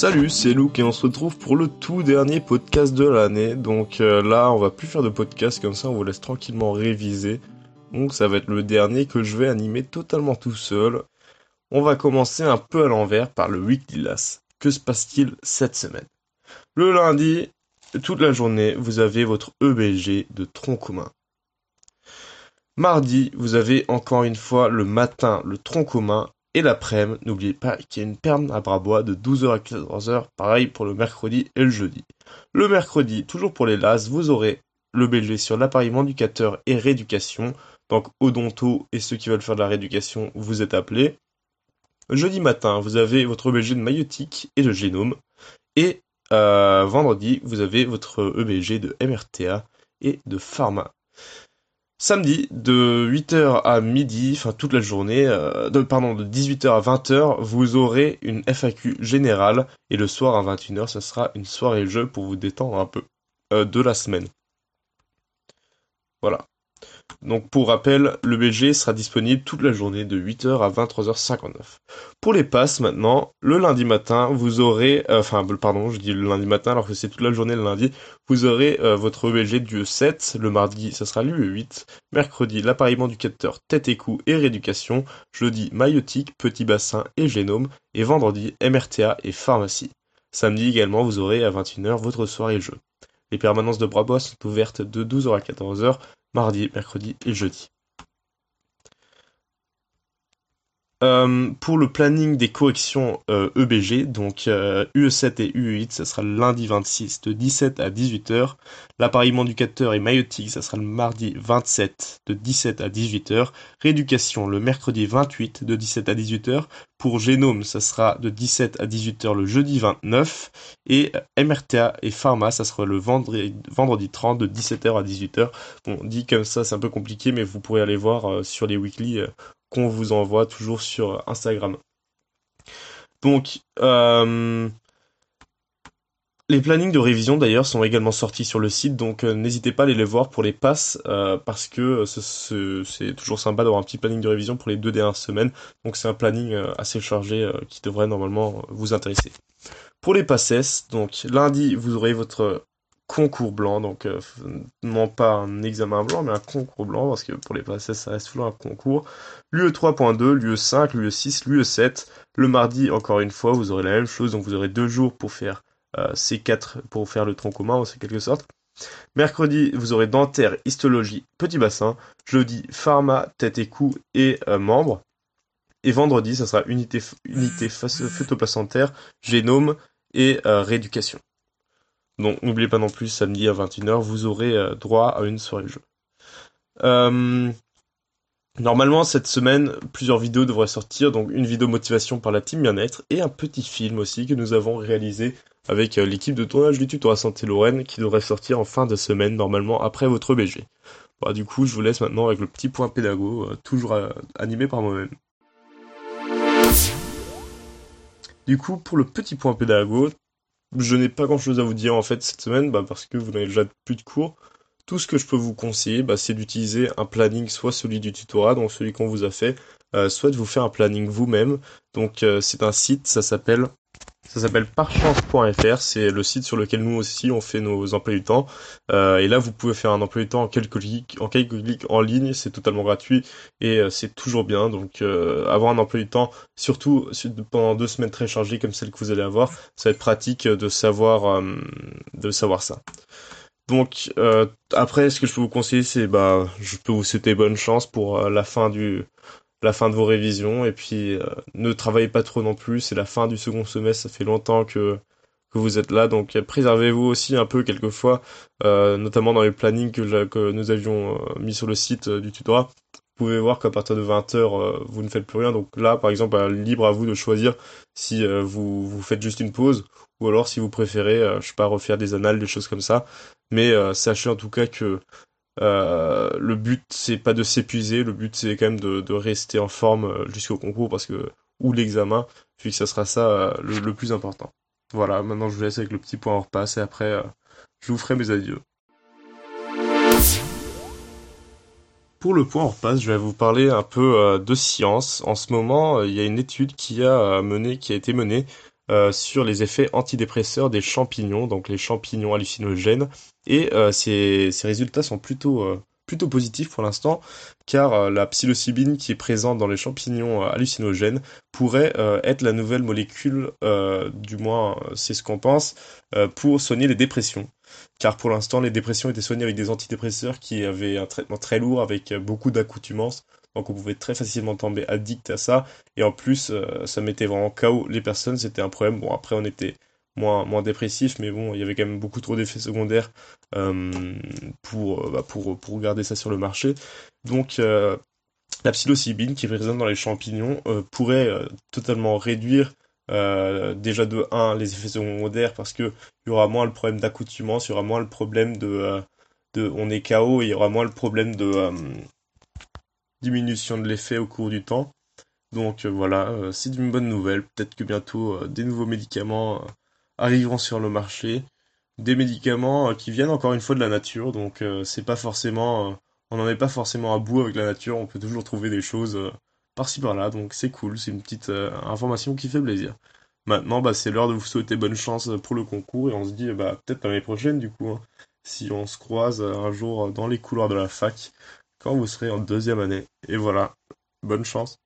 Salut, c'est Luke et on se retrouve pour le tout dernier podcast de l'année. Donc euh, là, on va plus faire de podcast comme ça, on vous laisse tranquillement réviser. Donc ça va être le dernier que je vais animer totalement tout seul. On va commencer un peu à l'envers par le Weekly Last. Que se passe-t-il cette semaine? Le lundi, toute la journée, vous avez votre EBG de tronc commun. Mardi, vous avez encore une fois le matin le tronc commun et l'après-midi, n'oubliez pas qu'il y a une perme à Brabois de 12h à 14h, pareil pour le mercredi et le jeudi. Le mercredi, toujours pour les LAS, vous aurez le BG sur l'appareillement éducateur et rééducation, donc odonto et ceux qui veulent faire de la rééducation, vous êtes appelés. Jeudi matin, vous avez votre EBG de maïotique et de génome, et euh, vendredi, vous avez votre EBG de MRTA et de pharma. Samedi, de 8h à midi, enfin toute la journée, euh, de, pardon, de 18h à 20h, vous aurez une FAQ générale, et le soir à 21h, ce sera une soirée jeu pour vous détendre un peu euh, de la semaine. Voilà. Donc pour rappel, le BG sera disponible toute la journée de 8h à 23h59. Pour les passes maintenant, le lundi matin, vous aurez, euh, enfin pardon, je dis le lundi matin alors que c'est toute la journée le lundi, vous aurez euh, votre BG du 7, le mardi ça sera lui 8, mercredi l'appareillement du capteur tête et cou et rééducation, jeudi maïotique, petit bassin et génome, et vendredi MRTA et pharmacie. Samedi également vous aurez à 21h votre soirée jeu. Les permanences de Brabois sont ouvertes de 12h à 14h, mardi, mercredi et jeudi. Euh, pour le planning des corrections EBG, euh, e donc UE7 euh, et UE8, ça sera le lundi 26 de 17 à 18h. L'appareillement du capteur et maïotique, ça sera le mardi 27 de 17 à 18h. Rééducation le mercredi 28 de 17 à 18h. Pour génome, ça sera de 17 à 18h le jeudi 29. Et MRTA et pharma, ça sera le vendredi, vendredi 30 de 17h à 18h. Bon, dit comme ça, c'est un peu compliqué, mais vous pourrez aller voir sur les weekly qu'on vous envoie toujours sur Instagram. Donc, euh, les plannings de révision d'ailleurs sont également sortis sur le site, donc euh, n'hésitez pas à aller les voir pour les passes, euh, parce que c'est toujours sympa d'avoir un petit planning de révision pour les deux dernières semaines. Donc c'est un planning assez chargé qui devrait normalement vous intéresser. Pour les passes, donc lundi vous aurez votre concours blanc, donc euh, non pas un examen blanc, mais un concours blanc, parce que pour les passes, ça reste toujours un concours. L'UE 3.2, l'UE 5, l'UE 6, l'UE 7. Le mardi, encore une fois, vous aurez la même chose, donc vous aurez deux jours pour faire euh, ces quatre, pour faire le tronc commun, en quelque sorte. Mercredi, vous aurez dentaire, histologie, petit bassin. Jeudi, pharma, tête et cou et euh, membres. Et vendredi, ça sera unité, unité phytoplacentaire, génome et rééducation. Donc n'oubliez pas non plus, samedi à 21h, vous aurez euh, droit à une soirée jeu. Euh, normalement, cette semaine, plusieurs vidéos devraient sortir, donc une vidéo motivation par la team bien-être et un petit film aussi que nous avons réalisé avec euh, l'équipe de tournage du tuto à Santé Lorraine qui devrait sortir en fin de semaine, normalement après votre BG. Bah, du coup, je vous laisse maintenant avec le petit point pédago, toujours animé par moi-même. Du coup, pour le petit point pédago, je n'ai pas grand chose à vous dire en fait cette semaine, bah, parce que vous n'avez déjà plus de cours. Tout ce que je peux vous conseiller, bah, c'est d'utiliser un planning, soit celui du tutorat, donc celui qu'on vous a fait, euh, soit de vous faire un planning vous-même. Donc euh, c'est un site, ça s'appelle ça s'appelle parchance.fr, c'est le site sur lequel nous aussi on fait nos emplois du temps. Euh, et là, vous pouvez faire un emploi du temps en quelques clics, en quelques clics en ligne, c'est totalement gratuit et euh, c'est toujours bien. Donc, euh, avoir un emploi du temps, surtout pendant deux semaines très chargées comme celle que vous allez avoir, ça va être pratique de savoir, de savoir ça. Donc après, ce que je peux vous conseiller, c'est bah, je peux vous souhaiter bonne chance pour la fin du la fin de vos révisions et puis euh, ne travaillez pas trop non plus, c'est la fin du second semestre, ça fait longtemps que que vous êtes là, donc préservez-vous aussi un peu quelquefois, euh, notamment dans les plannings que, nous avions euh, mis sur le site du tutorat. Vous pouvez voir qu'à partir de 20h, vous ne faites plus rien. Donc là, par exemple, libre à vous de choisir si vous, vous faites juste une pause ou alors si vous préférez, je sais pas, refaire des annales, des choses comme ça. Mais sachez en tout cas que euh, le but c'est pas de s'épuiser, le but c'est quand même de, rester en forme euh, jusqu'au concours parce que ou l'examen, puis que ça sera ça euh, le, plus important. Voilà, maintenant je vous laisse avec le petit point en repasse et après je vous ferai mes adieux. Pour le point en repasse, je vais vous parler un peu de science. En ce moment, il y a une étude qui a mené, qui a été menée sur les effets antidépresseurs des champignons, donc les champignons hallucinogènes. Et ces, ces, résultats sont plutôt plutôt positif pour l'instant, car euh, la psilocybine qui est présente dans les champignons euh, hallucinogènes pourrait euh, être la nouvelle molécule, du moins c'est ce qu'on pense, pour soigner les dépressions. Car pour l'instant, les dépressions étaient soignées avec des antidépresseurs qui avaient un traitement très lourd avec beaucoup d'accoutumance. Donc on pouvait très facilement tomber addict à ça. Et en plus, ça mettait vraiment KO les personnes. C'était un problème. Bon, après, on était moins, moins dépressif, mais bon, il y avait quand même beaucoup trop d'effets secondaires euh, pour, euh, bah, pour, garder ça sur le marché. Donc euh, la psilocybine qui est présente dans les champignons pourrait totalement réduire déjà de 1 les effets secondaires parce que il y aura moins le problème d'accoutumance, il y aura moins le problème de, de on est KO il y aura moins le problème de diminution de l'effet au cours du temps. Donc voilà, c'est une bonne nouvelle. Peut-être que bientôt des nouveaux médicaments arriveront sur le marché. Des médicaments euh, qui viennent encore une fois de la nature, donc euh, c'est pas forcément, euh, on n'en est pas forcément à bout avec la nature, on peut toujours trouver des choses par-ci par-là, donc c'est cool, c'est une petite information qui fait plaisir. Maintenant, bah, c'est l'heure de vous souhaiter bonne chance pour le concours. Et on se dit bah, peut-être l'année prochaine du coup, hein, si on se croise un jour dans les couloirs de la fac quand vous serez en deuxième année. Et voilà, bonne chance.